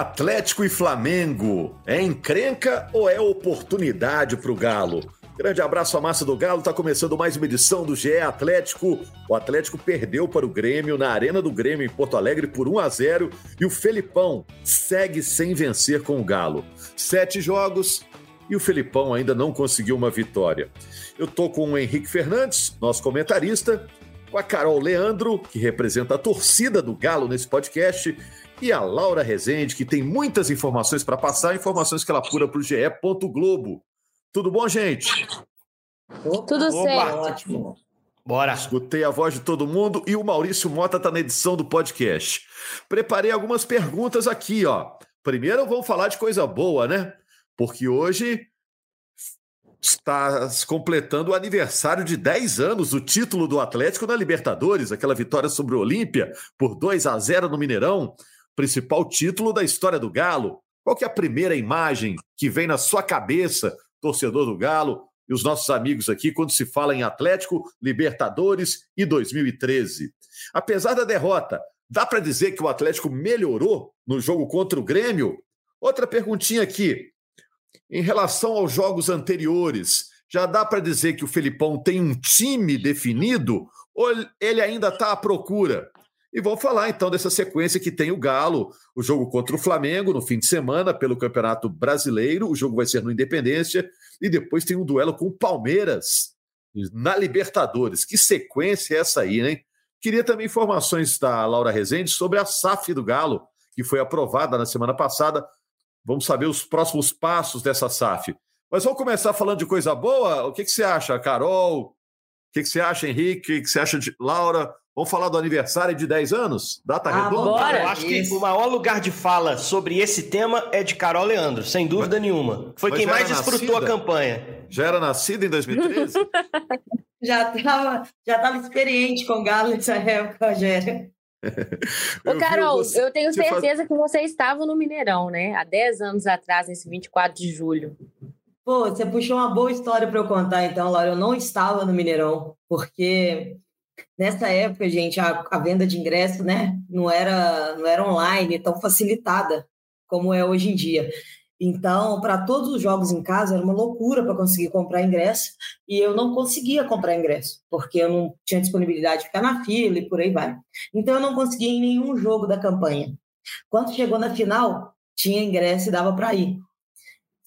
Atlético e Flamengo. É encrenca ou é oportunidade para o Galo? Grande abraço à massa do Galo, está começando mais uma edição do GE Atlético. O Atlético perdeu para o Grêmio na Arena do Grêmio em Porto Alegre por 1 a 0 e o Felipão segue sem vencer com o Galo. Sete jogos e o Felipão ainda não conseguiu uma vitória. Eu tô com o Henrique Fernandes, nosso comentarista, com a Carol Leandro, que representa a torcida do Galo nesse podcast, e a Laura Rezende, que tem muitas informações para passar, informações que ela apura para o GE. Globo. Tudo bom, gente? Tudo certo. Ótimo. Bora. Escutei a voz de todo mundo e o Maurício Mota está na edição do podcast. Preparei algumas perguntas aqui, ó. Primeiro vamos falar de coisa boa, né? Porque hoje está completando o aniversário de 10 anos do título do Atlético na Libertadores, aquela vitória sobre o Olímpia por 2 a 0 no Mineirão principal título da história do Galo. Qual que é a primeira imagem que vem na sua cabeça, torcedor do Galo, e os nossos amigos aqui, quando se fala em Atlético, Libertadores e 2013? Apesar da derrota, dá para dizer que o Atlético melhorou no jogo contra o Grêmio? Outra perguntinha aqui. Em relação aos jogos anteriores, já dá para dizer que o Felipão tem um time definido ou ele ainda está à procura? E vamos falar então dessa sequência que tem o Galo, o jogo contra o Flamengo no fim de semana pelo Campeonato Brasileiro, o jogo vai ser no Independência, e depois tem um duelo com o Palmeiras na Libertadores. Que sequência é essa aí, hein? Queria também informações da Laura Rezende sobre a SAF do Galo, que foi aprovada na semana passada. Vamos saber os próximos passos dessa SAF. Mas vamos começar falando de coisa boa? O que, que você acha, Carol? O que, que você acha, Henrique? O que, que você acha de Laura? Vamos falar do aniversário de 10 anos? Data ah, redonda? Bora. Eu acho que o maior lugar de fala sobre esse tema é de Carol Leandro, sem dúvida mas, nenhuma. Foi quem mais desfrutou a campanha. Já era nascida em 2013? já estava já tava experiente com o Galo nessa época, Rogério. Ô, Carol, eu tenho certeza faz... que você estava no Mineirão, né? Há 10 anos atrás, nesse 24 de julho. Pô, você puxou uma boa história para eu contar, então, Laura. Eu não estava no Mineirão, porque Nessa época, gente, a, a, venda de ingresso né, não, era, não era online tão facilitada como é hoje em dia. Então, para todos os jogos em casa, era uma loucura para conseguir comprar ingresso e eu não conseguia comprar ingresso, porque eu não tinha disponibilidade de ficar na fila e por aí vai. Então, eu não conseguia em nenhum jogo da campanha. Quando chegou na final, tinha ingresso e dava para ir.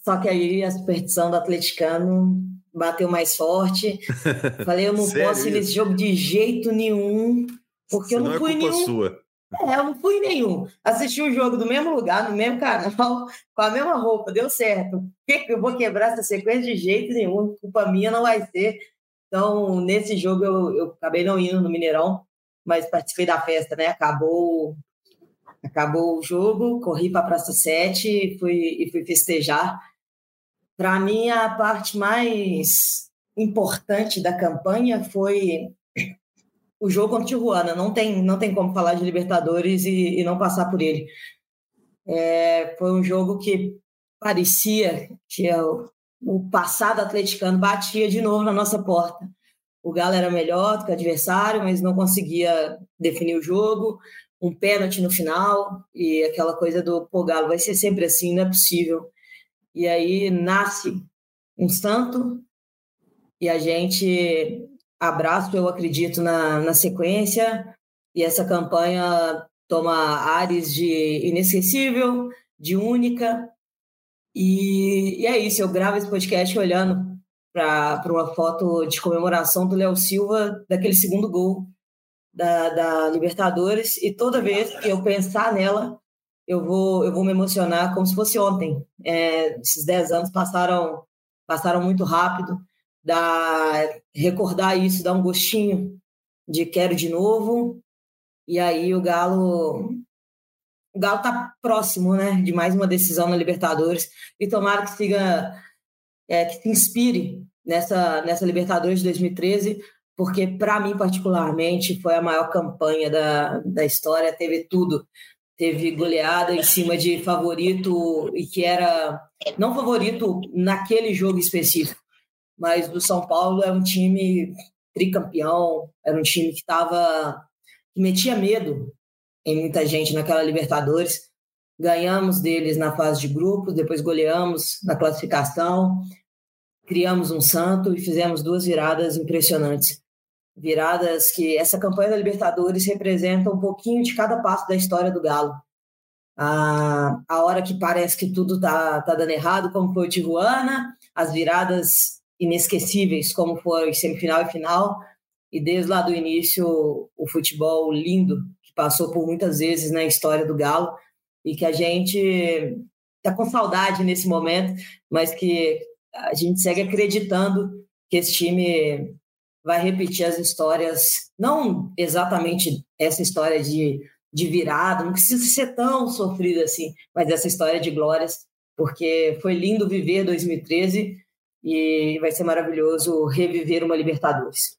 Só que aí a superstição do atleticano bateu mais forte. Falei, eu não posso ir nesse jogo de jeito nenhum, porque eu não, é fui nenhum. Sua. É, eu não fui nenhum. Assisti um jogo do mesmo lugar, no mesmo canal, com a mesma roupa, deu certo. Eu vou quebrar essa sequência de jeito nenhum, culpa minha não vai ser. Então, nesse jogo eu, eu acabei não indo no Mineirão, mas participei da festa, né? Acabou acabou o jogo, corri para a Praça 7 e fui, e fui festejar. Para mim, a parte mais importante da campanha foi o jogo contra o Tijuana. Não tem, não tem como falar de Libertadores e, e não passar por ele. É, foi um jogo que parecia que o, o passado atleticano batia de novo na nossa porta. O Galo era melhor do que o adversário, mas não conseguia definir o jogo. Um pênalti no final e aquela coisa do pô, Galo vai ser sempre assim, não é possível e aí nasce um santo e a gente abraça, eu acredito, na, na sequência, e essa campanha toma ares de inesquecível, de única, e, e é isso, eu gravo esse podcast olhando para uma foto de comemoração do Léo Silva, daquele segundo gol da, da Libertadores, e toda vez que eu pensar nela, eu vou, eu vou me emocionar como se fosse ontem. É, esses 10 anos passaram, passaram muito rápido. Dá, recordar isso dá um gostinho de quero de novo. E aí o Galo o Galo está próximo, né, de mais uma decisão na Libertadores e tomara que siga é, que se inspire nessa, nessa Libertadores de 2013, porque para mim particularmente foi a maior campanha da, da história, teve tudo. Teve goleada em cima de favorito e que era não favorito naquele jogo específico, mas do São Paulo é um time tricampeão, era um time que estava que metia medo em muita gente naquela Libertadores. Ganhamos deles na fase de grupos, depois goleamos na classificação, criamos um santo e fizemos duas viradas impressionantes. Viradas que essa campanha da Libertadores representa um pouquinho de cada passo da história do Galo. A, a hora que parece que tudo tá, tá dando errado, como foi o Tijuana, as viradas inesquecíveis, como foi semifinal e final, e desde lá do início o futebol lindo que passou por muitas vezes na história do Galo e que a gente está com saudade nesse momento, mas que a gente segue acreditando que esse time vai repetir as histórias, não exatamente essa história de, de virada, não precisa ser tão sofrido assim, mas essa história de glórias, porque foi lindo viver 2013 e vai ser maravilhoso reviver uma Libertadores.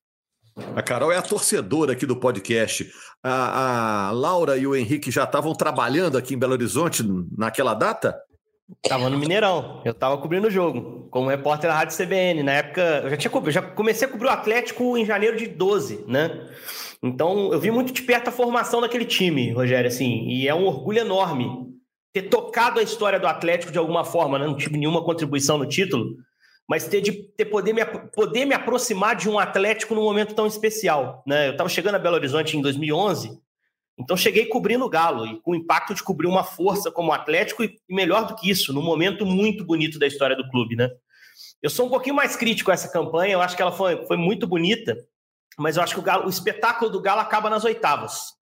A Carol é a torcedora aqui do podcast. A, a Laura e o Henrique já estavam trabalhando aqui em Belo Horizonte naquela data? Tava no Mineirão, eu tava cobrindo o jogo, como repórter da Rádio CBN. Na época, eu já, tinha, eu já comecei a cobrir o Atlético em janeiro de 12, né? Então, eu vi muito de perto a formação daquele time, Rogério, assim, e é um orgulho enorme ter tocado a história do Atlético de alguma forma, né? Não tive nenhuma contribuição no título, mas ter de ter poder me, poder me aproximar de um Atlético num momento tão especial. Né? Eu estava chegando a Belo Horizonte em 2011, então cheguei cobrindo o Galo, e com o impacto de cobrir uma força como o Atlético, e melhor do que isso, num momento muito bonito da história do clube. Né? Eu sou um pouquinho mais crítico a essa campanha, eu acho que ela foi, foi muito bonita, mas eu acho que o, Galo, o espetáculo do Galo acaba nas oitavas.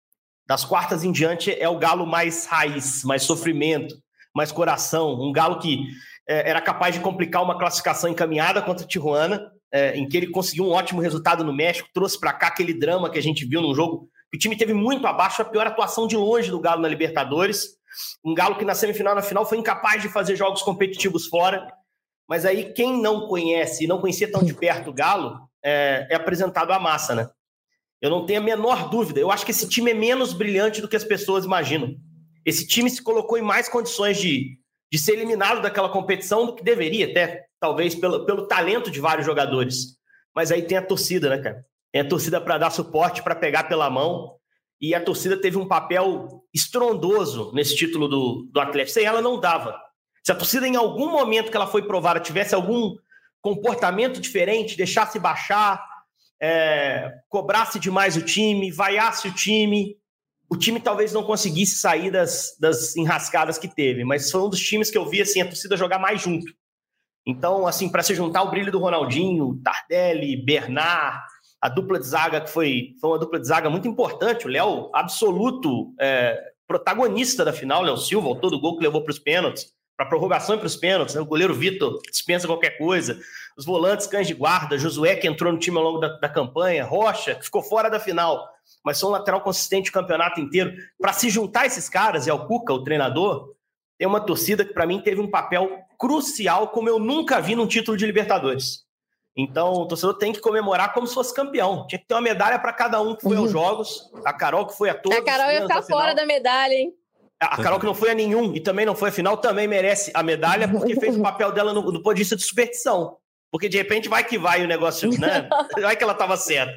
Das quartas em diante é o Galo mais raiz, mais sofrimento, mais coração, um Galo que é, era capaz de complicar uma classificação encaminhada contra o Tijuana, é, em que ele conseguiu um ótimo resultado no México, trouxe para cá aquele drama que a gente viu num jogo o time teve muito abaixo, a pior atuação de longe do Galo na Libertadores. Um Galo que na semifinal na final foi incapaz de fazer jogos competitivos fora. Mas aí quem não conhece e não conhecia tão de perto o Galo é, é apresentado à massa, né? Eu não tenho a menor dúvida. Eu acho que esse time é menos brilhante do que as pessoas imaginam. Esse time se colocou em mais condições de, de ser eliminado daquela competição do que deveria, até talvez pelo, pelo talento de vários jogadores. Mas aí tem a torcida, né, cara? Tem a torcida para dar suporte, para pegar pela mão. E a torcida teve um papel estrondoso nesse título do, do Atlético. Sem ela, não dava. Se a torcida, em algum momento que ela foi provada, tivesse algum comportamento diferente, deixasse baixar, é, cobrasse demais o time, vaiasse o time, o time talvez não conseguisse sair das, das enrascadas que teve, mas foi um dos times que eu vi assim, a torcida jogar mais junto. Então, assim, para se juntar o brilho do Ronaldinho, Tardelli, Bernard, a dupla de zaga que foi, foi uma dupla de zaga muito importante, o Léo, absoluto é, protagonista da final, Léo Silva, autor do gol que levou para os pênaltis, para prorrogação e para os pênaltis, né? o goleiro Vitor dispensa qualquer coisa, os volantes, cães de guarda, Josué que entrou no time ao longo da, da campanha, Rocha, que ficou fora da final mas são um lateral consistente o campeonato inteiro. Para se juntar a esses caras, e ao Cuca, o treinador, tem uma torcida que para mim teve um papel crucial, como eu nunca vi num título de Libertadores. Então, o torcedor tem que comemorar como se fosse campeão. Tinha que ter uma medalha para cada um que foi aos uhum. jogos. A Carol, que foi a todos. A Carol ia ficar fora da medalha, hein? A Carol, que não foi a nenhum e também não foi a final, também merece a medalha, porque fez o papel dela no, do ponto de vista de superstição. Porque de repente vai que vai o negócio, né? vai que ela estava certa.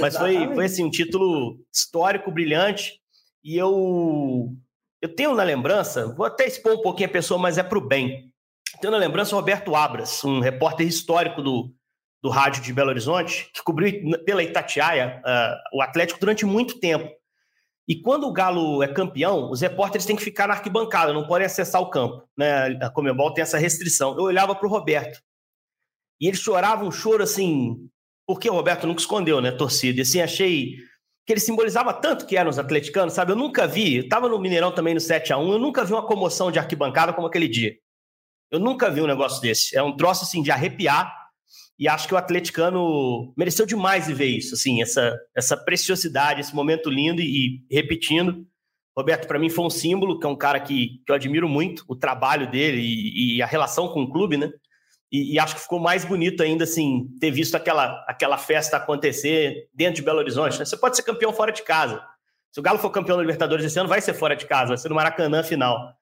Mas foi, foi assim, um título histórico, brilhante. E eu, eu tenho na lembrança, vou até expor um pouquinho a pessoa, mas é para o bem. Tenho na lembrança o Roberto Abras, um repórter histórico do, do rádio de Belo Horizonte, que cobriu pela Itatiaia uh, o Atlético durante muito tempo. E quando o Galo é campeão, os repórteres têm que ficar na arquibancada, não podem acessar o campo. Né? A Comebol tem essa restrição. Eu olhava para o Roberto. E ele chorava um choro assim, porque o Roberto nunca escondeu, né, torcida. E assim, achei que ele simbolizava tanto que eram os atleticanos, sabe? Eu nunca vi, eu tava no Mineirão também no 7 a 1 eu nunca vi uma comoção de arquibancada como aquele dia. Eu nunca vi um negócio desse. É um troço assim de arrepiar. E acho que o atleticano mereceu demais ver isso, assim, essa, essa preciosidade, esse momento lindo e, e repetindo. Roberto, para mim, foi um símbolo, que é um cara que, que eu admiro muito, o trabalho dele e, e a relação com o clube, né? E, e, acho que ficou mais bonito ainda, assim, ter visto aquela, aquela festa acontecer dentro de Belo Horizonte. Né? Você pode ser campeão fora de casa. Se o Galo for campeão da Libertadores esse ano, vai ser fora de casa, vai ser no Maracanã final.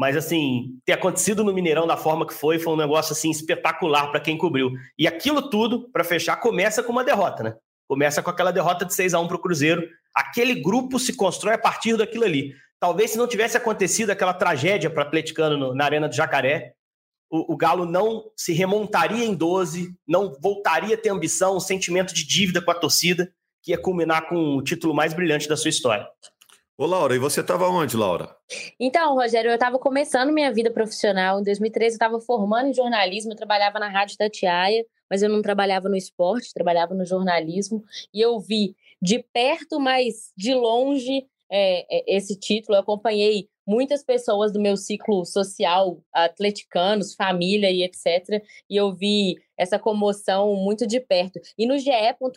Mas, assim, ter acontecido no Mineirão da forma que foi, foi um negócio, assim, espetacular para quem cobriu. E aquilo tudo, para fechar, começa com uma derrota, né? Começa com aquela derrota de 6 a 1 para o Cruzeiro. Aquele grupo se constrói a partir daquilo ali. Talvez se não tivesse acontecido aquela tragédia para o atleticano no, na Arena do Jacaré, o, o, Galo não se remontaria em 12, não voltaria a ter ambição, um sentimento de dívida com a torcida, que ia culminar com o título mais brilhante da sua história. Ô, Laura, e você estava onde, Laura? Então, Rogério, eu estava começando minha vida profissional. Em 2013, eu estava formando em jornalismo, eu trabalhava na Rádio Tatiaia, mas eu não trabalhava no esporte, trabalhava no jornalismo. E eu vi de perto, mas de longe, é, é, esse título. Eu acompanhei muitas pessoas do meu ciclo social, atleticanos, família e etc. E eu vi essa comoção muito de perto. E no GE.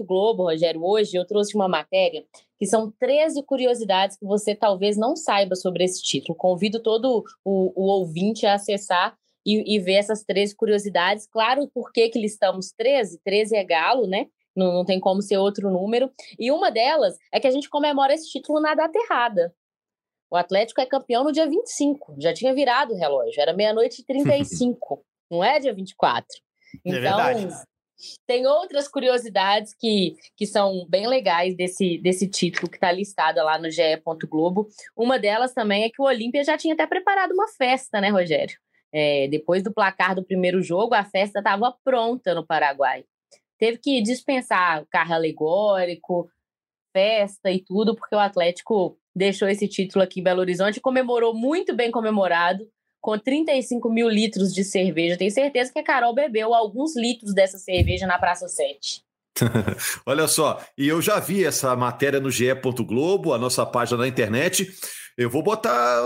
Globo, Rogério, hoje eu trouxe uma matéria que são 13 curiosidades que você talvez não saiba sobre esse título. Convido todo o, o ouvinte a acessar e, e, ver essas 13 curiosidades. Claro, por que, que listamos 13? 13 é galo, né? Não, não tem como ser outro número. E uma delas é que a gente comemora esse título na data errada. O Atlético é campeão no dia 25, já tinha virado o relógio, era meia-noite e 35, não é dia 24. É então, é tem outras curiosidades que, que são bem legais desse, desse título que está listada lá no GE. Globo. Uma delas também é que o Olímpia já tinha até preparado uma festa, né, Rogério? É, depois do placar do primeiro jogo, a festa estava pronta no Paraguai. Teve que dispensar carro alegórico, festa e tudo, porque o Atlético deixou esse título aqui em Belo Horizonte comemorou muito bem comemorado, com 35 mil litros de cerveja. Tenho certeza que a Carol bebeu alguns litros dessa cerveja na Praça 7. Olha só, e eu já vi essa matéria no GE. Globo, a nossa página na internet. Eu vou botar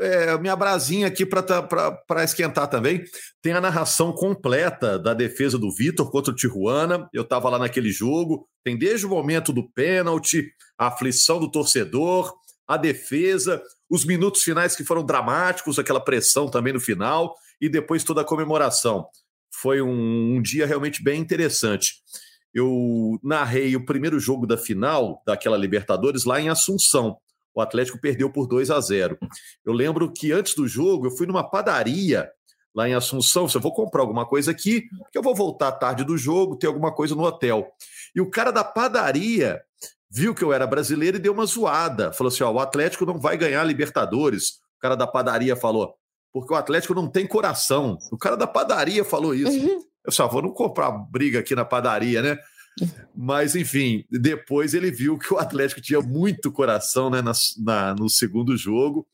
é, minha brasinha aqui para esquentar também. Tem a narração completa da defesa do Vitor contra o Tijuana. Eu estava lá naquele jogo. Tem desde o momento do pênalti, a aflição do torcedor, a defesa, os minutos finais que foram dramáticos, aquela pressão também no final, e depois toda a comemoração. Foi um, um dia realmente bem interessante. Eu narrei o primeiro jogo da final daquela Libertadores lá em Assunção o Atlético perdeu por 2 a 0. Eu lembro que antes do jogo eu fui numa padaria lá em Assunção, se eu vou comprar alguma coisa aqui, porque eu vou voltar tarde do jogo, ter alguma coisa no hotel. E o cara da padaria viu que eu era brasileiro e deu uma zoada. Falou assim: ó, o Atlético não vai ganhar Libertadores. O cara da padaria falou, porque o Atlético não tem coração. O cara da padaria falou isso. Uhum. Eu só vou não comprar briga aqui na padaria, né? Mas, enfim, depois ele viu que o Atlético tinha muito coração né, na, na, no segundo jogo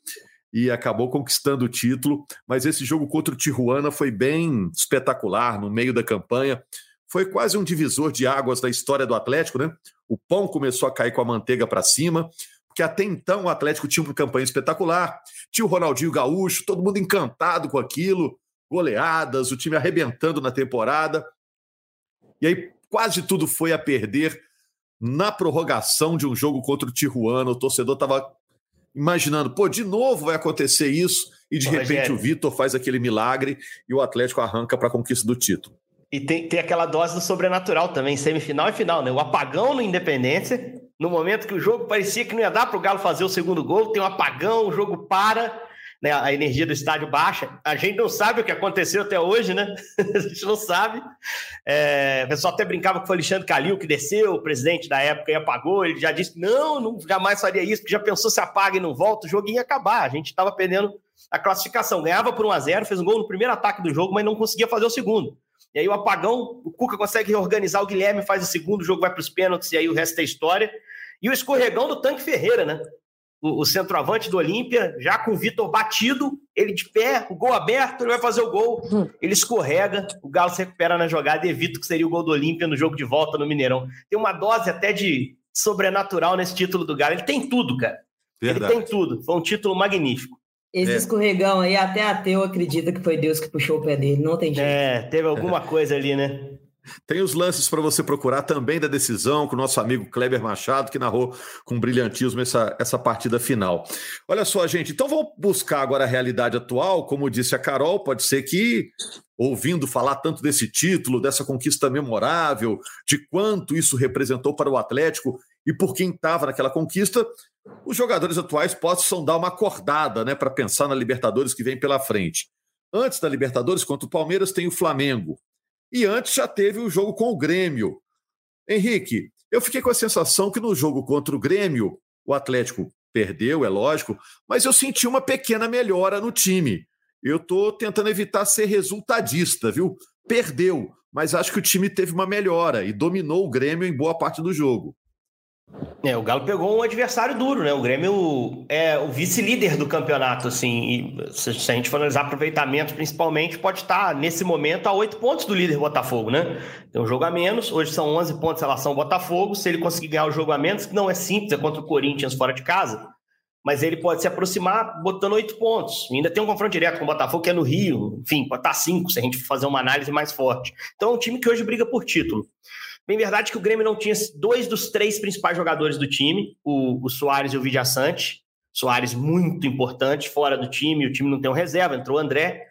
e acabou conquistando o título. Mas esse jogo contra o Tijuana foi bem espetacular no meio da campanha. Foi quase um divisor de águas da história do Atlético, né? O pão começou a cair com a manteiga para cima, porque até então o Atlético tinha uma campanha espetacular. Tinha o Ronaldinho Gaúcho, todo mundo encantado com aquilo, goleadas, o time arrebentando na temporada. E aí, quase tudo foi a perder na prorrogação de um jogo contra o Tijuana. O torcedor estava imaginando, pô, de novo vai acontecer isso, e de repente o Vitor faz aquele milagre e o Atlético arranca para a conquista do título. E tem, tem aquela dose do sobrenatural também, semifinal e final, né? O apagão no Independência, no momento que o jogo parecia que não ia dar para o Galo fazer o segundo gol, tem um apagão, o jogo para, né, a energia do estádio baixa. A gente não sabe o que aconteceu até hoje, né? a gente não sabe. É, o pessoal até brincava que foi o Alexandre Calil que desceu, o presidente da época, e apagou. Ele já disse: não, não jamais faria isso, porque já pensou se apaga e não volta, o jogo ia acabar. A gente estava perdendo a classificação. Ganhava por 1 a 0 fez um gol no primeiro ataque do jogo, mas não conseguia fazer o segundo. E aí o apagão, o Cuca consegue reorganizar, o Guilherme faz o segundo, o jogo vai para os pênaltis, e aí o resto é história. E o escorregão do Tanque Ferreira, né? o, o centroavante do Olímpia, já com o Vitor batido, ele de pé, o gol aberto, ele vai fazer o gol, hum. ele escorrega, o Galo se recupera na jogada e evita que seria o gol do Olímpia no jogo de volta no Mineirão. Tem uma dose até de sobrenatural nesse título do Galo. Ele tem tudo, cara. Verdade. Ele tem tudo. Foi um título magnífico. Esse é. escorregão aí, até ateu acredita que foi Deus que puxou o pé dele, não tem jeito. É, teve alguma coisa ali, né? Tem os lances para você procurar também da decisão com o nosso amigo Kleber Machado, que narrou com brilhantismo essa, essa partida final. Olha só, gente, então vamos buscar agora a realidade atual. Como disse a Carol, pode ser que, ouvindo falar tanto desse título, dessa conquista memorável, de quanto isso representou para o Atlético e por quem estava naquela conquista, os jogadores atuais possam dar uma acordada né, para pensar na Libertadores que vem pela frente. Antes da Libertadores, contra o Palmeiras, tem o Flamengo. E antes já teve o jogo com o Grêmio. Henrique, eu fiquei com a sensação que no jogo contra o Grêmio, o Atlético perdeu, é lógico, mas eu senti uma pequena melhora no time. Eu estou tentando evitar ser resultadista, viu? Perdeu, mas acho que o time teve uma melhora e dominou o Grêmio em boa parte do jogo. É, o Galo pegou um adversário duro, né? O Grêmio é o vice-líder do campeonato, assim. E se, a gente for analisar aproveitamento, principalmente, pode estar, nesse momento, a oito pontos do líder Botafogo, né? Tem um jogo a menos, hoje são 11 pontos em relação ao Botafogo. Se ele conseguir ganhar o jogo a menos, que não é simples, é contra o Corinthians fora de casa, mas ele pode se aproximar botando oito pontos. E ainda tem um confronto direto com o Botafogo, que é no Rio, enfim, pode estar cinco, se a gente fazer uma análise mais forte. Então é um time que hoje briga por título. Bem verdade que o Grêmio não tinha dois dos três principais jogadores do time, o, o Soares e o Vidia Sante. Soares muito importante, fora do time, o time não tem um reserva, entrou o André.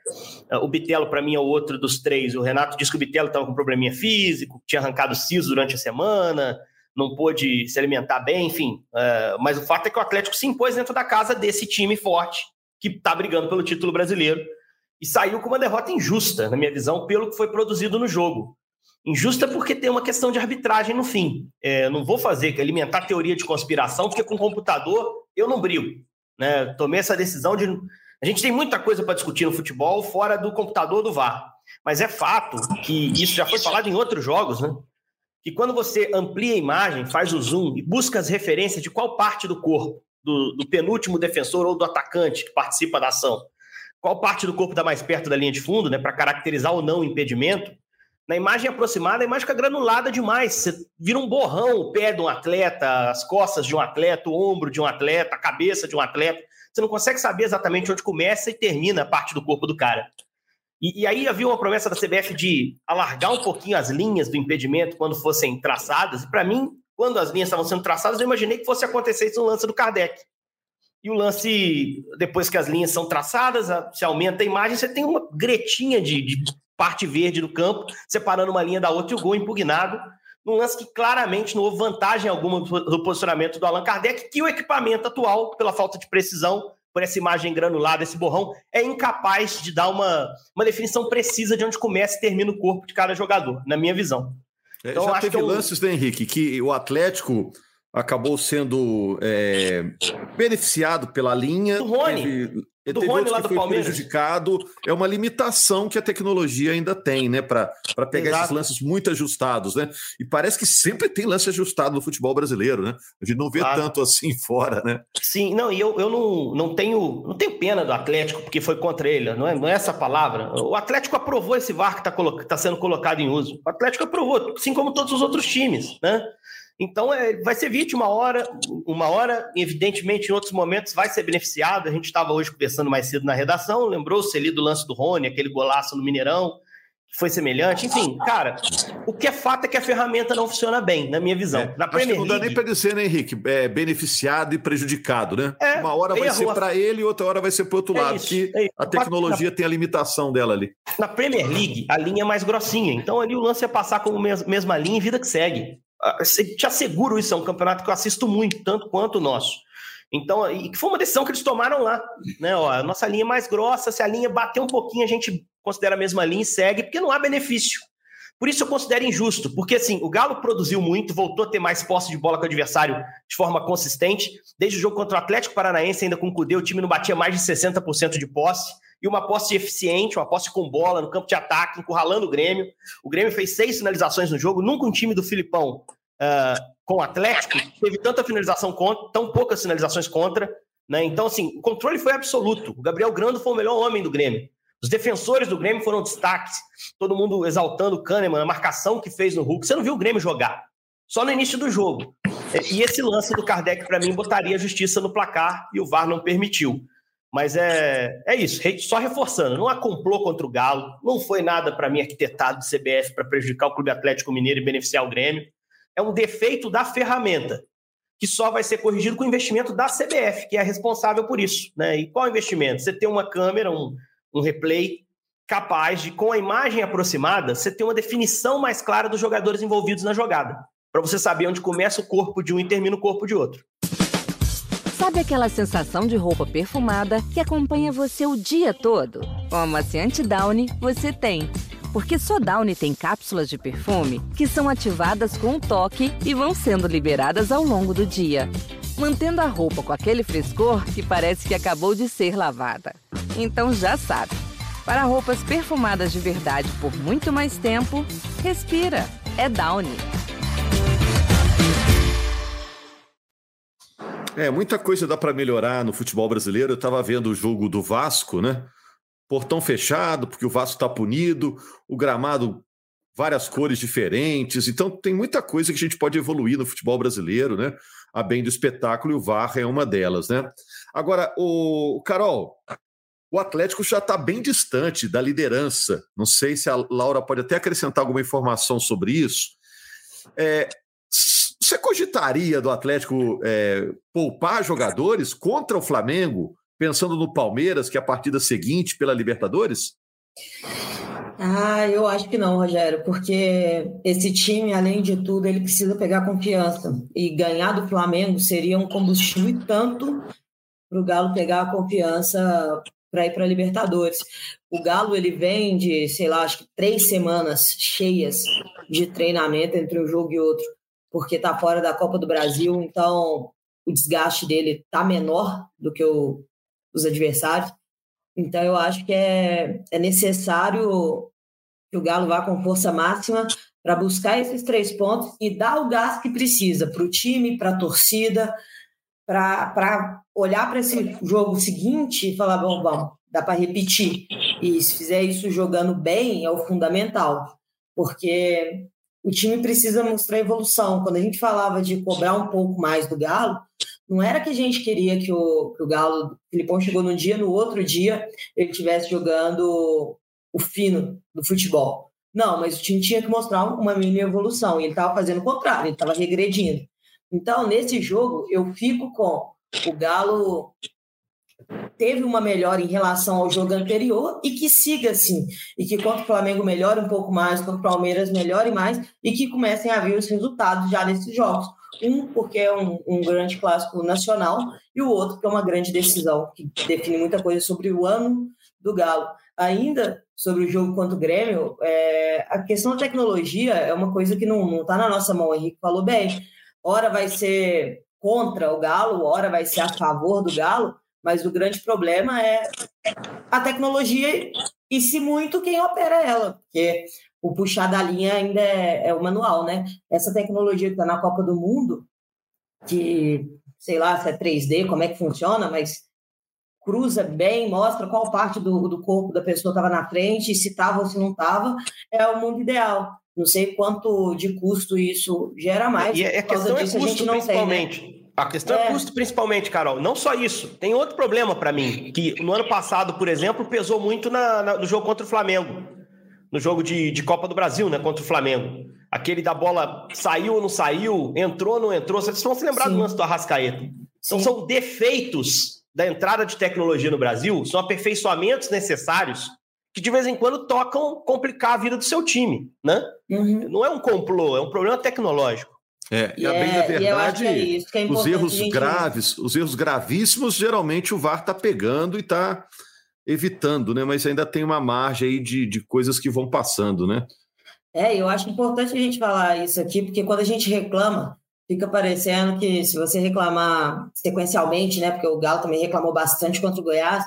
Uh, o Bitelo, para mim, é o outro dos três. O Renato disse que o Bitelo estava com probleminha físico, tinha arrancado o siso durante a semana, não pôde se alimentar bem, enfim. Uh, mas o fato é que o Atlético se impôs dentro da casa desse time forte, que está brigando pelo título brasileiro, e saiu com uma derrota injusta, na minha visão, pelo que foi produzido no jogo. Injusta porque tem uma questão de arbitragem no fim. É, não vou fazer alimentar teoria de conspiração, porque com computador eu não brigo. Né? Tomei essa decisão de. A gente tem muita coisa para discutir no futebol fora do computador do VAR. Mas é fato que isso já foi falado em outros jogos, né? Que quando você amplia a imagem, faz o zoom e busca as referências de qual parte do corpo, do, do penúltimo defensor ou do atacante que participa da ação, qual parte do corpo está mais perto da linha de fundo, né? Para caracterizar ou não o impedimento, na imagem aproximada, a imagem fica granulada demais. Você vira um borrão o pé de um atleta, as costas de um atleta, o ombro de um atleta, a cabeça de um atleta. Você não consegue saber exatamente onde começa e termina a parte do corpo do cara. E, e, aí havia uma promessa da CBF de alargar um pouquinho as linhas do impedimento quando fossem traçadas. E para mim, quando as linhas estavam sendo traçadas, eu imaginei que fosse acontecer isso no lance do Kardec. E o lance, depois que as linhas são traçadas, se aumenta a imagem, você tem uma gretinha de, de parte verde do campo, separando uma linha da outra e o gol impugnado, num lance que claramente não houve vantagem alguma do posicionamento do Allan Kardec, que o equipamento atual, pela falta de precisão, por essa imagem granulada, esse borrão, é incapaz de dar uma, uma definição precisa de onde começa e termina o corpo de cada jogador, na minha visão. É, então, Já teve que lances, né, Henrique, que o Atlético acabou sendo é, beneficiado pela linha. Do Rony. Teve, do Rony lá do Palmeiras. prejudicado. É uma limitação que a tecnologia ainda tem, né? Para pegar Exato. esses lances muito ajustados, né? E parece que sempre tem lance ajustado no futebol brasileiro, né? A gente não vê claro. tanto assim fora, né? Sim, não, e eu, eu não, não tenho não tenho pena do Atlético, porque foi contra ele, não é, não é essa palavra. O Atlético aprovou esse VAR que está tá sendo colocado em uso. O Atlético aprovou, assim como todos os outros times, né? Então é, vai ser vítima uma hora, uma hora, evidentemente em outros momentos vai ser beneficiado. A gente estava hoje conversando mais cedo na redação, lembrou-se ali do lance do Rony, aquele golaço no Mineirão, que foi semelhante. Enfim, cara, o que é fato é que a ferramenta não funciona bem, na minha visão. É, na Premier não dá nem para dizer, né, Henrique? É, beneficiado e prejudicado, né? É, uma hora vai ser para ele e outra hora vai ser para outro é lado, isso, que é a tecnologia tem a limitação dela ali. Na Premier League, a linha é mais grossinha, então ali o lance é passar com a mesma linha e vida que segue. Ah, te asseguro isso, é um campeonato que eu assisto muito, tanto quanto o nosso. Então, e que foi uma decisão que eles tomaram lá, né? Ó, a nossa linha é mais grossa, se a linha bater um pouquinho, a gente considera a mesma linha e segue, porque não há benefício. Por isso eu considero injusto, porque assim, o Galo produziu muito, voltou a ter mais posse de bola com o adversário de forma consistente. Desde o jogo contra o Atlético Paranaense, ainda com o Cudê, o time não batia mais de 60% de posse e uma posse eficiente, uma posse com bola no campo de ataque, encurralando o Grêmio. O Grêmio fez seis finalizações no jogo, nunca um time do Filipão uh, com o Atlético teve tanta finalização contra, tão poucas finalizações contra. Né? Então, assim, o controle foi absoluto. O Gabriel Grando foi o melhor homem do Grêmio. Os defensores do Grêmio foram destaques. Todo mundo exaltando o Kahneman, a marcação que fez no Hulk. Você não viu o Grêmio jogar. Só no início do jogo. E esse lance do Kardec, para mim, botaria a justiça no placar e o VAR não permitiu. Mas é, é isso, só reforçando, não há complô contra o Galo, não foi nada para mim arquitetado de CBF para prejudicar o Clube Atlético Mineiro e beneficiar o Grêmio. É um defeito da ferramenta, que só vai ser corrigido com o investimento da CBF, que é responsável por isso. Né? E qual investimento? Você tem uma câmera, um, um replay capaz de, com a imagem aproximada, você ter uma definição mais clara dos jogadores envolvidos na jogada, para você saber onde começa o corpo de um e termina o corpo de outro. Sabe aquela sensação de roupa perfumada que acompanha você o dia todo? Com a amaciante Downy, você tem. Porque só Downy tem cápsulas de perfume que são ativadas com um toque e vão sendo liberadas ao longo do dia, mantendo a roupa com aquele frescor que parece que acabou de ser lavada. Então já sabe, para roupas perfumadas de verdade por muito mais tempo, respira. É Downy. É, muita coisa dá para melhorar no futebol brasileiro. Eu estava vendo o jogo do Vasco, né? Portão fechado, porque o Vasco está punido, o gramado, várias cores diferentes. Então, tem muita coisa que a gente pode evoluir no futebol brasileiro, né? A bem do espetáculo, e o VAR é uma delas, né? Agora, o Carol, o Atlético já está bem distante da liderança. Não sei se a Laura pode até acrescentar alguma informação sobre isso. É, você cogitaria do Atlético é, poupar jogadores contra o Flamengo, pensando no Palmeiras, que é a partida seguinte pela Libertadores? Ah, eu acho que não, Rogério, porque esse time, além de tudo, ele precisa pegar confiança. E ganhar do Flamengo seria um combustível e tanto para o Galo pegar a confiança para ir para a Libertadores. O Galo ele vem de, sei lá, acho que três semanas cheias de treinamento entre um jogo e outro porque está fora da Copa do Brasil, então o desgaste dele está menor do que o, os adversários. Então eu acho que é, é necessário que o Galo vá com força máxima para buscar esses três pontos e dar o gás que precisa para o time, para a torcida, para olhar para esse jogo seguinte e falar: bom, vamos, dá para repetir. E se fizer isso jogando bem, é o fundamental, porque o time precisa mostrar evolução. Quando a gente falava de cobrar um pouco mais do Galo, não era que a gente queria que o, que o Galo, o Filipão chegou num dia, no outro dia, ele estivesse jogando o fino do futebol. Não, mas o time tinha que mostrar uma mínima evolução, e ele estava fazendo o contrário, ele estava regredindo. Então, nesse jogo, eu fico com o Galo teve uma melhora em relação ao jogo anterior e que siga assim. E que contra o Flamengo melhore um pouco mais, contra o Palmeiras melhore mais e que comecem a vir os resultados já nesses jogos. Um, porque é um, um grande clássico nacional, e o outro, porque é uma grande decisão, que define muita coisa sobre o ano do Galo. Ainda sobre o jogo contra o Grêmio, é, a questão da tecnologia é uma coisa que não está na nossa mão. O Henrique falou bem. Hora vai ser contra o Galo, hora vai ser a favor do Galo, mas o grande problema é a tecnologia e, se muito, quem opera ela, porque o puxar da linha ainda é, é o manual, né? Essa tecnologia que está na Copa do Mundo, que sei lá se é 3D, como é que funciona, mas cruza bem, mostra qual parte do, do corpo da pessoa estava na frente, se estava ou se não estava, é o mundo ideal. Não sei quanto de custo isso gera mais. E é questão disso, é custo, principalmente. Tem, né? A questão é. é custo, principalmente, Carol. Não só isso. Tem outro problema para mim, que no ano passado, por exemplo, pesou muito na, na, no jogo contra o Flamengo. No jogo de, de Copa do Brasil, né? Contra o Flamengo. Aquele da bola saiu ou não saiu, entrou ou não entrou. Vocês vão se lembrar Sim. do lance do Arrascaeta. Então são defeitos da entrada de tecnologia no Brasil, são aperfeiçoamentos necessários que de vez em quando tocam complicar a vida do seu time, né? Uhum. Não é um complô, é um problema tecnológico. É, e, a bem da é, verdade, é é os erros graves, os erros gravíssimos, geralmente o VAR está pegando e está evitando, né? Mas ainda tem uma margem aí de, de coisas que vão passando, né? É, eu acho importante a gente falar isso aqui, porque quando a gente reclama, fica parecendo que se você reclamar sequencialmente, né? Porque o Galo também reclamou bastante contra o Goiás,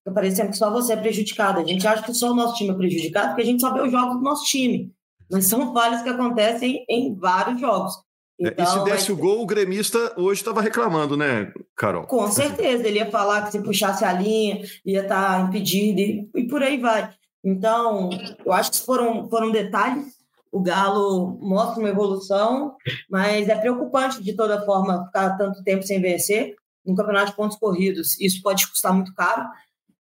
fica parecendo que só você é prejudicado. A gente acha que só o nosso time é prejudicado porque a gente só vê os jogos do nosso time. Mas são falhas que acontecem em vários jogos. Então, e se então, desse o gol, o gremista hoje estava reclamando, né, Carol? Com certeza, ele ia falar que se puxasse a linha, ia estar tá impedido e, e por aí vai. Então, eu acho que foram, foram detalhes. O Galo mostra uma evolução, mas é preocupante de toda forma ficar tanto tempo sem vencer, no campeonato de pontos corridos. Isso pode custar muito caro.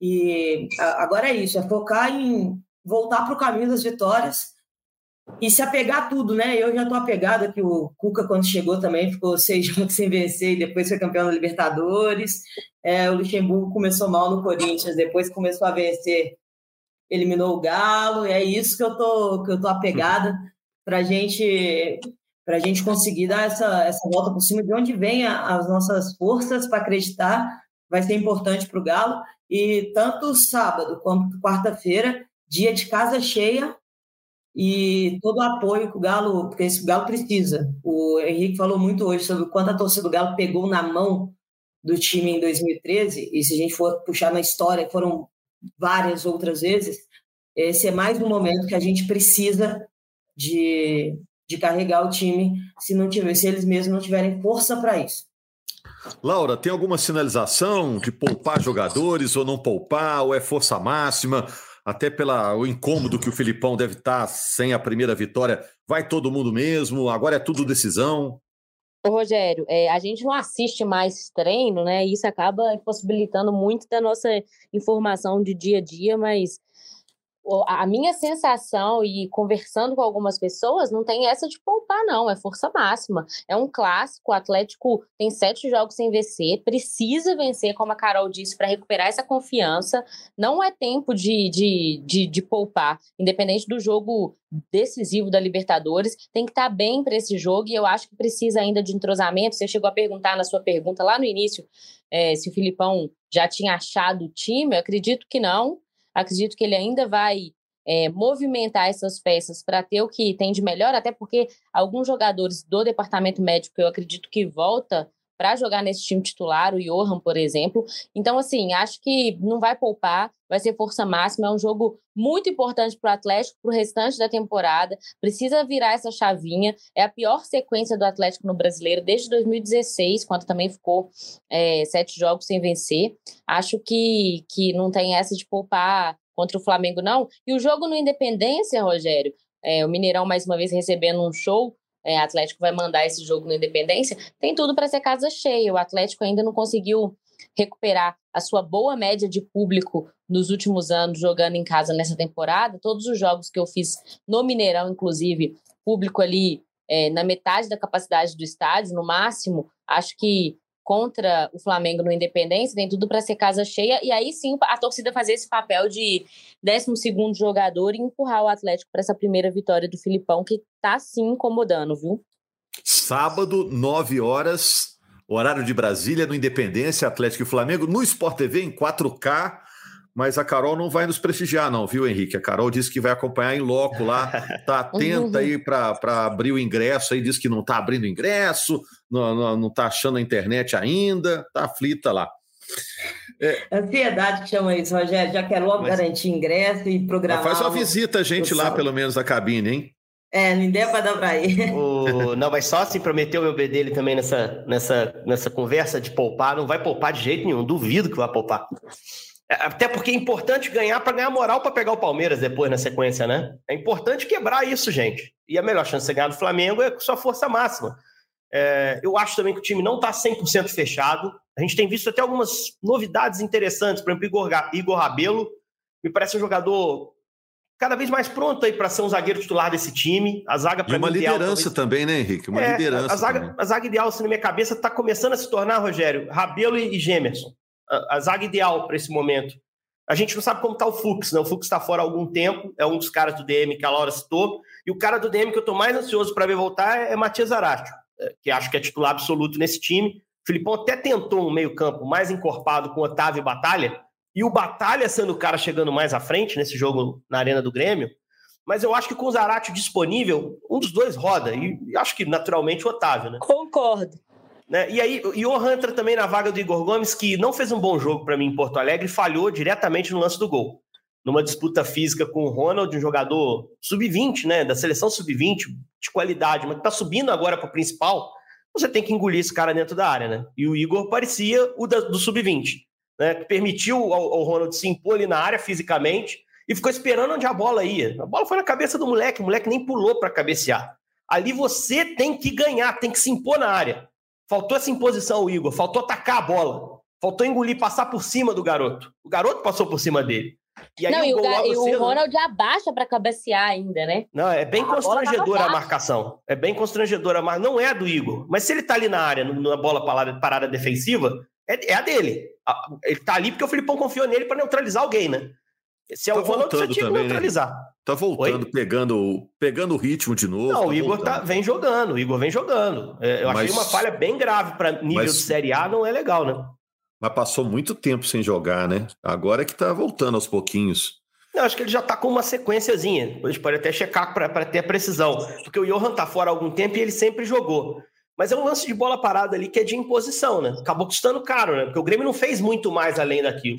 E agora é isso, é focar em voltar para o caminho das vitórias e se apegar a tudo, né? Eu já estou apegada que o Cuca, quando chegou também, ficou seis jogos sem vencer e depois foi campeão da Libertadores. É, o Luxemburgo começou mal no Corinthians, depois começou a vencer, eliminou o Galo. E é isso que eu tô, que eu tô apegada para gente a gente conseguir dar essa, essa volta por cima de onde vem as nossas forças para acreditar vai ser importante para o Galo e tanto sábado quanto quarta-feira dia de casa cheia e todo o apoio que o Galo, porque esse Galo precisa. O Henrique falou muito hoje sobre quanto a torcida do Galo pegou na mão do time em 2013, e se a gente for puxar na história, foram várias outras vezes, esse é mais um momento que a gente precisa de, de carregar o time se não tiver, se eles mesmos não tiverem força para isso. Laura, tem alguma sinalização de poupar jogadores ou não poupar, ou é força máxima? Até pelo incômodo que o Filipão deve estar sem a primeira vitória. Vai todo mundo mesmo? Agora é tudo decisão? Ô, Rogério, é, a gente não assiste mais treino, né? Isso acaba impossibilitando muito da nossa informação de dia a dia, mas a minha sensação e conversando com algumas pessoas não tem essa de poupar, não, é força máxima. É um clássico, o Atlético tem sete jogos sem vencer, precisa vencer, como a Carol disse, para recuperar essa confiança. Não é tempo de, de, de, de, poupar, independente do jogo decisivo da Libertadores, tem que estar tá bem para esse jogo e eu acho que precisa ainda de entrosamento. Você chegou a perguntar na sua pergunta lá no início é, se o Filipão já tinha achado o time, eu acredito que não Acredito que ele ainda vai é, movimentar essas peças para ter o que tem de melhor, até porque alguns jogadores do departamento médico eu acredito que volta para jogar nesse time titular, o Johan, por exemplo. Então, assim, acho que não vai poupar, vai ser força máxima. É um jogo muito importante para o Atlético, para o restante da temporada. Precisa virar essa chavinha. É a pior sequência do Atlético no brasileiro desde 2016, quando também ficou é, sete jogos sem vencer. Acho que, que não tem essa de poupar contra o Flamengo, não. E o jogo no Independência, Rogério, é, o Mineirão mais uma vez recebendo um show é, Atlético vai mandar esse jogo no Independência, tem tudo para ser casa cheia. O Atlético ainda não conseguiu recuperar a sua boa média de público nos últimos anos jogando em casa nessa temporada. Todos os jogos que eu fiz no Mineirão, inclusive, público ali é, na metade da capacidade do estádio, no máximo. Acho que contra o Flamengo no Independência, tem tudo para ser casa cheia, e aí sim a torcida fazer esse papel de 12 jogador e empurrar o Atlético para essa primeira vitória do Filipão, que tá sim incomodando, viu? Sábado, 9 horas, horário de Brasília, no Independência, Atlético e Flamengo, no Sport TV, em 4K mas a Carol não vai nos prestigiar, não, viu, Henrique? A Carol disse que vai acompanhar em loco lá, tá atenta aí para abrir o ingresso aí, diz que não tá abrindo ingresso, não, não, não tá achando a internet ainda, tá aflita lá. É... Ansiedade que chama isso, Rogério, já quer logo mas... garantir ingresso e programar. Mas faz uma visita a gente lá, pelo menos, na cabine, hein? É, nem deu para dar para ir. O... Não, mas só se prometeu o meu B dele também nessa, nessa, nessa conversa de poupar, não vai poupar de jeito nenhum, duvido que vai poupar. É, até porque é importante ganhar para ganhar moral para pegar o Palmeiras depois na sequência, né? É importante quebrar isso, gente. E a melhor chance de ganhar do Flamengo é com sua força máxima. É, eu acho também que o time não está 100% fechado. A gente tem visto até algumas novidades interessantes. Por exemplo, Igor, Igor Rabelo me parece um jogador cada vez mais pronto aí para ser um zagueiro titular desse time. A zaga para uma liderança ideal, também, né, Henrique? Uma é, liderança. A zaga, a zaga ideal, assim, na minha cabeça, está começando a se tornar, Rogério, Rabelo e, e Gemerson a, zaga ideal para esse momento. A gente não sabe como está o Fux, né? O Fux está fora há algum tempo, é um dos caras do DM que a Laura citou. E o cara do DM que eu estou mais ansioso para ver voltar é, é Matias Aracho, é, que acho que é titular absoluto nesse time. O Filipão até tentou um meio-campo mais encorpado com Otávio e Batalha, e o Batalha sendo o cara chegando mais à frente nesse jogo na Arena do Grêmio. Mas eu acho que com o Zarate disponível, um dos dois roda. E acho que naturalmente o Otávio, né? Concordo. Né? E aí, o Johan entra também na vaga do Igor Gomes, que não fez um bom jogo para mim em Porto Alegre e falhou diretamente no lance do gol. Numa disputa física com o Ronald, um jogador sub-20, né? Da seleção sub-20, de qualidade, mas que está subindo agora para o principal, você tem que engolir esse cara dentro da área, né? E o Igor parecia o da, do sub-20, né? Que permitiu ao, ao Ronald se impor ali na área fisicamente e ficou esperando onde a bola ia. A bola foi na cabeça do moleque, o moleque nem pulou para cabecear. Ali você tem que ganhar, tem que se impor na área. Faltou essa imposição, Igor. Faltou atacar a bola. Faltou engolir, passar por cima do garoto. O garoto passou por cima dele. E aí, não, e o, e o cedo, Ronald né? abaixa para cabecear ainda, né? Não, é bem a constrangedora a marcação. É bem constrangedora, mas não é a do Igor. Mas se ele tá ali na área, na bola parada, parada defensiva, é, é, a dele. Ele tá ali porque o Filipão confiou nele para neutralizar alguém, né? Se é tá o Ronald, você tinha que né? neutralizar. Né? Tá voltando, pegando, pegando o ritmo de novo. Não, tá o Igor tá, vem jogando, o Igor vem jogando. É, eu mas, achei uma falha bem grave para nível mas, de Série A, não é legal, né? Mas passou muito tempo sem jogar, né? Agora é que tá voltando aos pouquinhos. Eu acho que ele já tá com uma sequenciazinha. A gente pode até checar para ter a precisão. Porque o Johan tá fora há algum tempo e ele sempre jogou. Mas é um lance de bola parada ali que é de imposição, né? Acabou custando caro, né? Porque o Grêmio não fez muito mais além daquilo.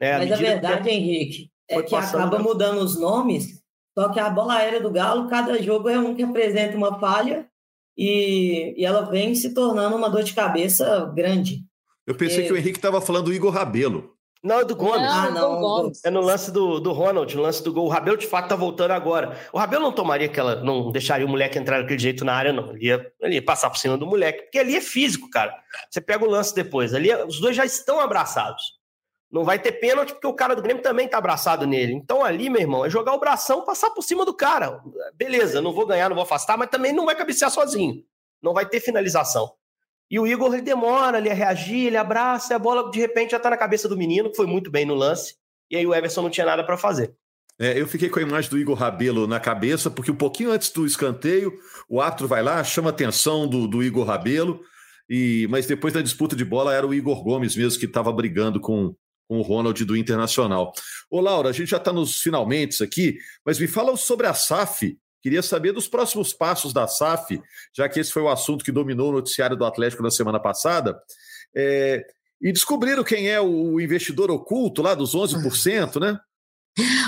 Né? Mas a verdade, que... Henrique, é que acaba mudando os nomes, só que a bola aérea do Galo, cada jogo é um que apresenta uma falha e, e ela vem se tornando uma dor de cabeça grande. Eu pensei que o Henrique estava falando do Igor Rabelo. Não, é do Gomes. Não, ah, não, Gomes. É no lance do, do Ronald, no lance do gol. O Rabelo, de fato, tá voltando agora. O Rabelo não tomaria aquela. Não deixaria o moleque entrar daquele jeito na área, não. Ele ia, ele ia passar por cima do moleque. Porque ali é físico, cara. Você pega o lance depois. Ali, os dois já estão abraçados. Não vai ter pênalti porque o cara do Grêmio também tá abraçado nele. Então ali, meu irmão, é jogar o bração, passar por cima do cara. Beleza, não vou ganhar, não vou afastar, mas também não vai cabecear sozinho. Não vai ter finalização. E o Igor ele demora ali a reagir, ele abraça e a bola de repente já tá na cabeça do menino, que foi muito bem no lance. E aí o Everson não tinha nada para fazer. É, eu fiquei com a imagem do Igor Rabelo na cabeça, porque um pouquinho antes do escanteio, o árbitro vai lá, chama a atenção do, do Igor Rabelo, e, mas depois da disputa de bola era o Igor Gomes mesmo que estava brigando com, com o Ronald do Internacional. Ô, Laura, a gente já está nos finalmente aqui, mas me fala sobre a SAF. Queria saber dos próximos passos da SAF, já que esse foi o assunto que dominou o noticiário do Atlético na semana passada. É, e descobriram quem é o investidor oculto lá dos 11%, né?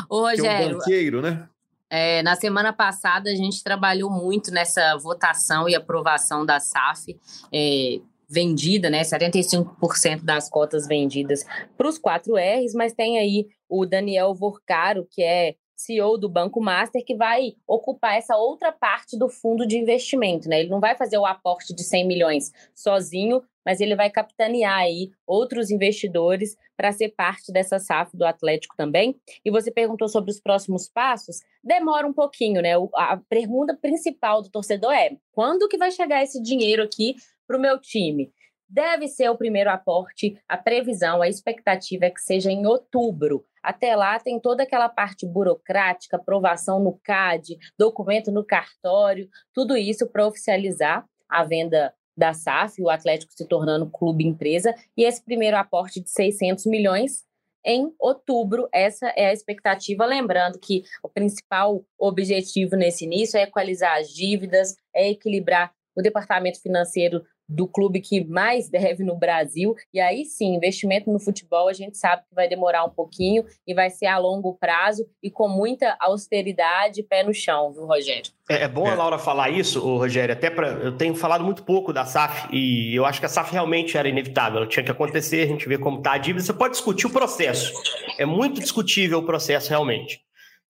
Ô, Rogério. É um banqueiro, né? É, na semana passada, a gente trabalhou muito nessa votação e aprovação da SAF. É, vendida, né? 75% das cotas vendidas para os 4Rs, mas tem aí o Daniel Vorcaro, que é CEO do Banco Master, que vai ocupar essa outra parte do fundo de investimento, né? Ele não vai fazer o aporte de 100 milhões sozinho, mas ele vai capitanear aí outros investidores para ser parte dessa SAF do Atlético também. E você perguntou sobre os próximos passos, demora um pouquinho, né? A pergunta principal do torcedor é: quando que vai chegar esse dinheiro aqui para o meu time. Deve ser o primeiro aporte, a previsão, a expectativa é que seja em outubro. Até lá tem toda aquela parte burocrática, aprovação no CAD, documento no cartório, tudo isso para oficializar a venda da SAF, o Atlético se tornando clube empresa, e esse primeiro aporte de 600 milhões em outubro. Essa é a expectativa. Lembrando que o principal objetivo nesse início é equalizar as dívidas, é equilibrar o departamento financeiro do clube que mais deve no Brasil. E aí sim, investimento no futebol a gente sabe que vai demorar um pouquinho e vai ser a longo prazo e com muita austeridade, pé no chão, viu, Rogério? É, é bom a é. Laura falar isso, Rogério, até para eu tenho falado muito pouco da SAF e eu acho que a SAF realmente era inevitável, ela tinha que acontecer, a gente vê como está a dívida, você pode discutir o processo. É muito discutível o processo realmente.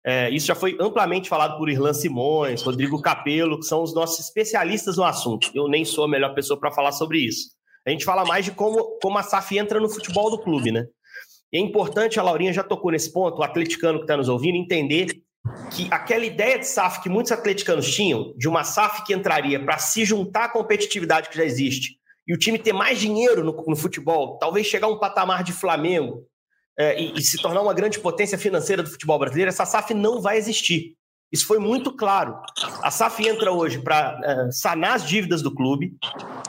É, isso já foi amplamente falado por Irlan Simões, Rodrigo Capello, que são os nossos especialistas no assunto. Eu nem sou a melhor pessoa para falar sobre isso. A gente fala mais de como, como a SAF entra no futebol do clube, né? E é importante, a Laurinha já tocou nesse ponto, o atleticano que está nos ouvindo, entender que aquela ideia de SAF que muitos atleticanos tinham, de uma SAF que entraria para se juntar à competitividade que já existe, e o time ter mais dinheiro no, no futebol, talvez chegar a um patamar de Flamengo, é, e, e, se tornar uma grande potência financeira do futebol brasileiro, essa SAF não vai existir. Isso foi muito claro. A SAF entra hoje para é, sanar as dívidas do clube,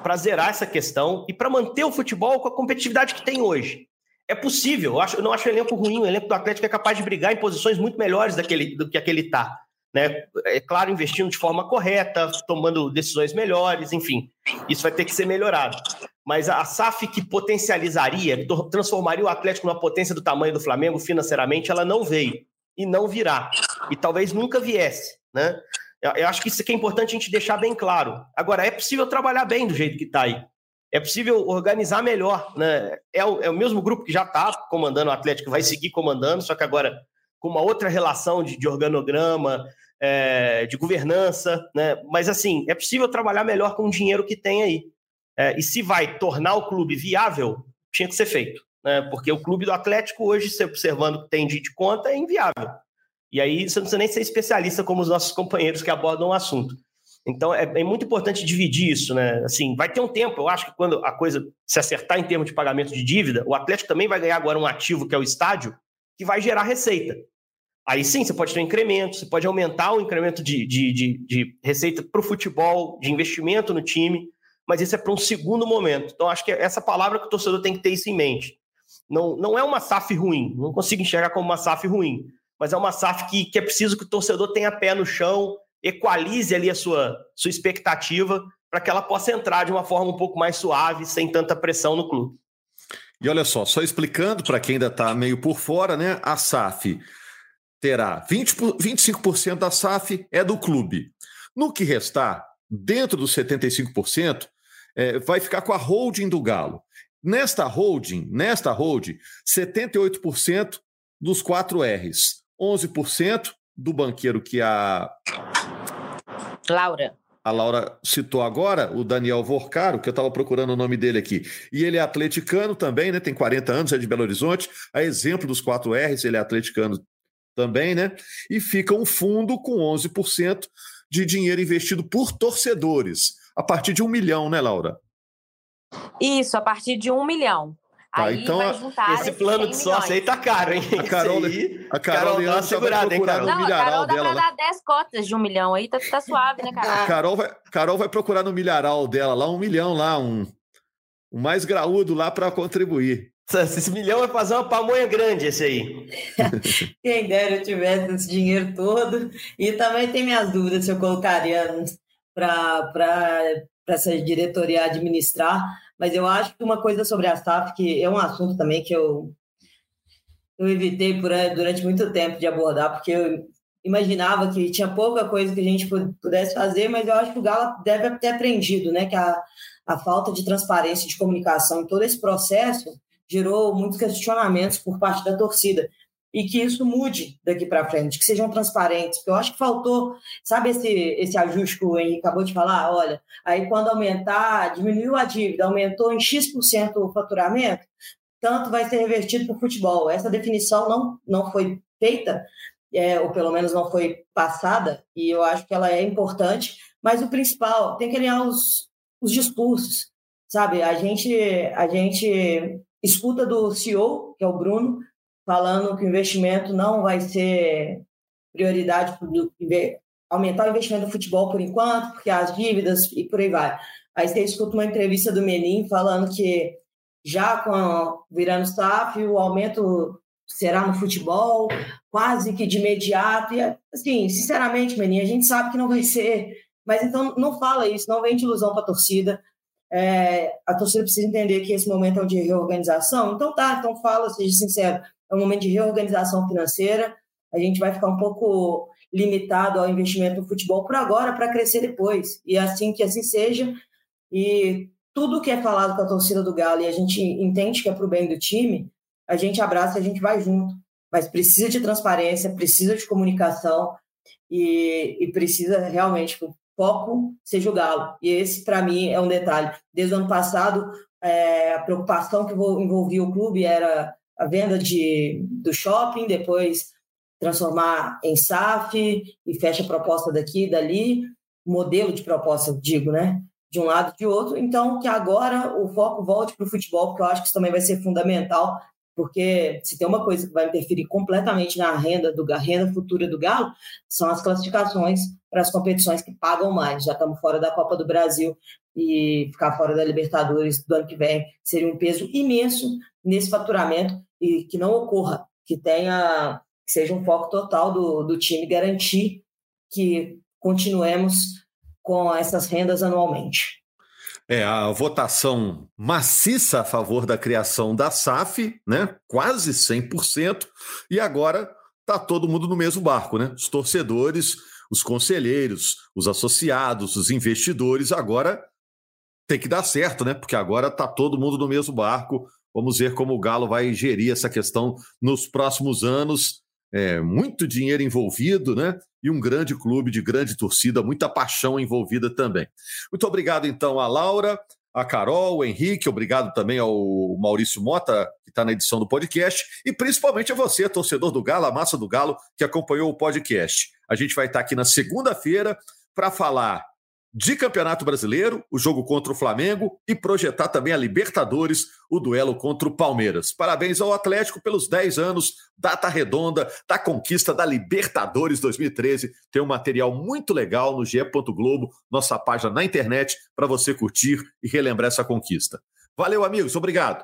para zerar essa questão e para manter o futebol com a competitividade que tem hoje. É possível, eu, acho, eu não acho o elenco ruim, o elenco do Atlético é capaz de brigar em posições muito melhores daquele, do que aquele está. Né? É claro, investindo de forma correta, tomando decisões melhores, enfim, isso vai ter que ser melhorado mas a SAF que potencializaria, transformaria o Atlético numa potência do tamanho do Flamengo financeiramente, ela não veio e não virá. E talvez nunca viesse, né? Eu acho que isso aqui é importante a gente deixar bem claro. Agora, é possível trabalhar bem do jeito que está aí. É possível organizar melhor. Né? É, o, é o mesmo grupo que já está comandando o Atlético, vai seguir comandando, só que agora com uma outra relação de, de organograma, é, de governança. Né? Mas, assim, é possível trabalhar melhor com o dinheiro que tem aí. É, e se vai tornar o clube viável, tinha que ser feito. Né? Porque o clube do Atlético, hoje, se observando o que tem de conta, é inviável. E aí você não precisa nem ser especialista como os nossos companheiros que abordam o assunto. Então é, é, muito importante dividir isso, né? Assim, vai ter um tempo, eu acho que quando a coisa se acertar em termos de pagamento de dívida, o Atlético também vai ganhar agora um ativo que é o estádio, que vai gerar receita. Aí sim, você pode ter um incremento, você pode aumentar o incremento de, de, de, de receita para o futebol, de investimento no time, mas isso é para um segundo momento. Então, acho que essa palavra que o torcedor tem que ter isso em mente. Não, não é uma SAF ruim, não consigo enxergar como uma SAF ruim, mas é uma SAF que, que é preciso que o torcedor tenha pé no chão, equalize ali a sua, sua expectativa para que ela possa entrar de uma forma um pouco mais suave, sem tanta pressão no clube. E olha só, só explicando para quem ainda está meio por fora, né? A SAF terá 20, 25% da SAF é do clube. No que restar, dentro dos 75%, é, vai ficar com a holding do Galo. Nesta holding, nesta holding, 78% dos 4 R's, 11% do banqueiro que a Laura a Laura citou agora, o Daniel Vorcaro, que eu estava procurando o nome dele aqui. E ele é atleticano também, né? Tem 40 anos, é de Belo Horizonte. A exemplo dos 4 R's, ele é atleticano também, né? E fica um fundo com 11% de dinheiro investido por torcedores, a partir de um milhão, né, Laura? Isso, a partir de um milhão. Tá, aí então esse plano de sócio aí tá caro, hein? A Carol, aí, a Carol, Carol Leandro segurada, hein, Carol? Não, a Carol dá pra dar 10 cotas de um milhão aí, tá, tá suave, né, Carol? A Carol vai, Carol vai procurar no milharal dela lá um milhão lá, um, um mais graúdo lá para contribuir. Esse milhão vai fazer uma pamonha grande, esse aí. Quem dera eu tivesse esse dinheiro todo. E também tem minhas dúvidas se eu colocaria para essa diretoria administrar mas eu acho que uma coisa sobre a SAF, que é um assunto também que eu, eu evitei por, durante muito tempo de abordar, porque eu imaginava que tinha pouca coisa que a gente pudesse fazer, mas eu acho que o Galo deve ter aprendido, né, que a, a falta de transparência de comunicação em todo esse processo gerou muitos questionamentos por parte da torcida e que isso mude daqui para frente, que sejam transparentes. Porque eu acho que faltou, sabe esse, esse ajuste que o Henrique acabou de falar? Olha, aí quando aumentar, diminuiu a dívida, aumentou em X% o faturamento, tanto vai ser revertido para o futebol. Essa definição não, não foi feita, é, ou pelo menos não foi passada, e eu acho que ela é importante, mas o principal, tem que alinhar os, os discursos, sabe? A gente, a gente escuta do CEO, que é o Bruno, falando que o investimento não vai ser prioridade aumentar o investimento do futebol por enquanto, porque as dívidas e por aí vai. Aí você escuta uma entrevista do Menin falando que já com virando SAF, o aumento será no futebol, quase que de imediato. E, assim, sinceramente, Menin, a gente sabe que não vai ser. Mas então não fala isso, não vende ilusão para a torcida. É, a torcida precisa entender que esse momento é um de reorganização. Então tá, então fala, seja sincero é um momento de reorganização financeira. A gente vai ficar um pouco limitado ao investimento no futebol por agora para crescer depois. E assim que assim seja. E tudo que é falado com a torcida do Galo e a gente entende que é para o bem do time, a gente abraça e a gente vai junto. Mas precisa de transparência, precisa de comunicação e, e precisa realmente foco seja o Galo. E esse, para mim, é um detalhe. Desde o ano passado, é, a preocupação que envolvia o clube era a venda de, do shopping, depois transformar em SAF e fecha a proposta daqui e dali, modelo de proposta, digo, né? De um lado e de outro. Então, que agora o foco volte para o futebol, porque eu acho que isso também vai ser fundamental, porque se tem uma coisa que vai interferir completamente na renda do renda futura do Galo, são as classificações para as competições que pagam mais. Já estamos fora da Copa do Brasil e ficar fora da Libertadores do ano que vem seria um peso imenso nesse faturamento e que não ocorra, que tenha, que seja um foco total do, do time garantir que continuemos com essas rendas anualmente. É, a votação maciça a favor da criação da SAF, né? Quase 100%, e agora tá todo mundo no mesmo barco, né? Os torcedores, os conselheiros, os associados, os investidores, agora tem que dar certo, né? Porque agora tá todo mundo no mesmo barco, Vamos ver como o Galo vai gerir essa questão nos próximos anos. É, muito dinheiro envolvido, né? E um grande clube de grande torcida, muita paixão envolvida também. Muito obrigado, então, a Laura, a Carol, o Henrique, obrigado também ao Maurício Mota, que está na edição do podcast, e principalmente a você, torcedor do Galo, a massa do Galo, que acompanhou o podcast. A gente vai estar aqui na segunda-feira para falar de Campeonato Brasileiro, o jogo contra o Flamengo e projetar também a Libertadores, o duelo contra o Palmeiras. Parabéns ao Atlético pelos 10 anos, data redonda da conquista da Libertadores 2013. Tem um material muito legal no ge Globo, nossa página na internet, para você curtir e relembrar essa conquista. Valeu, amigos, obrigado.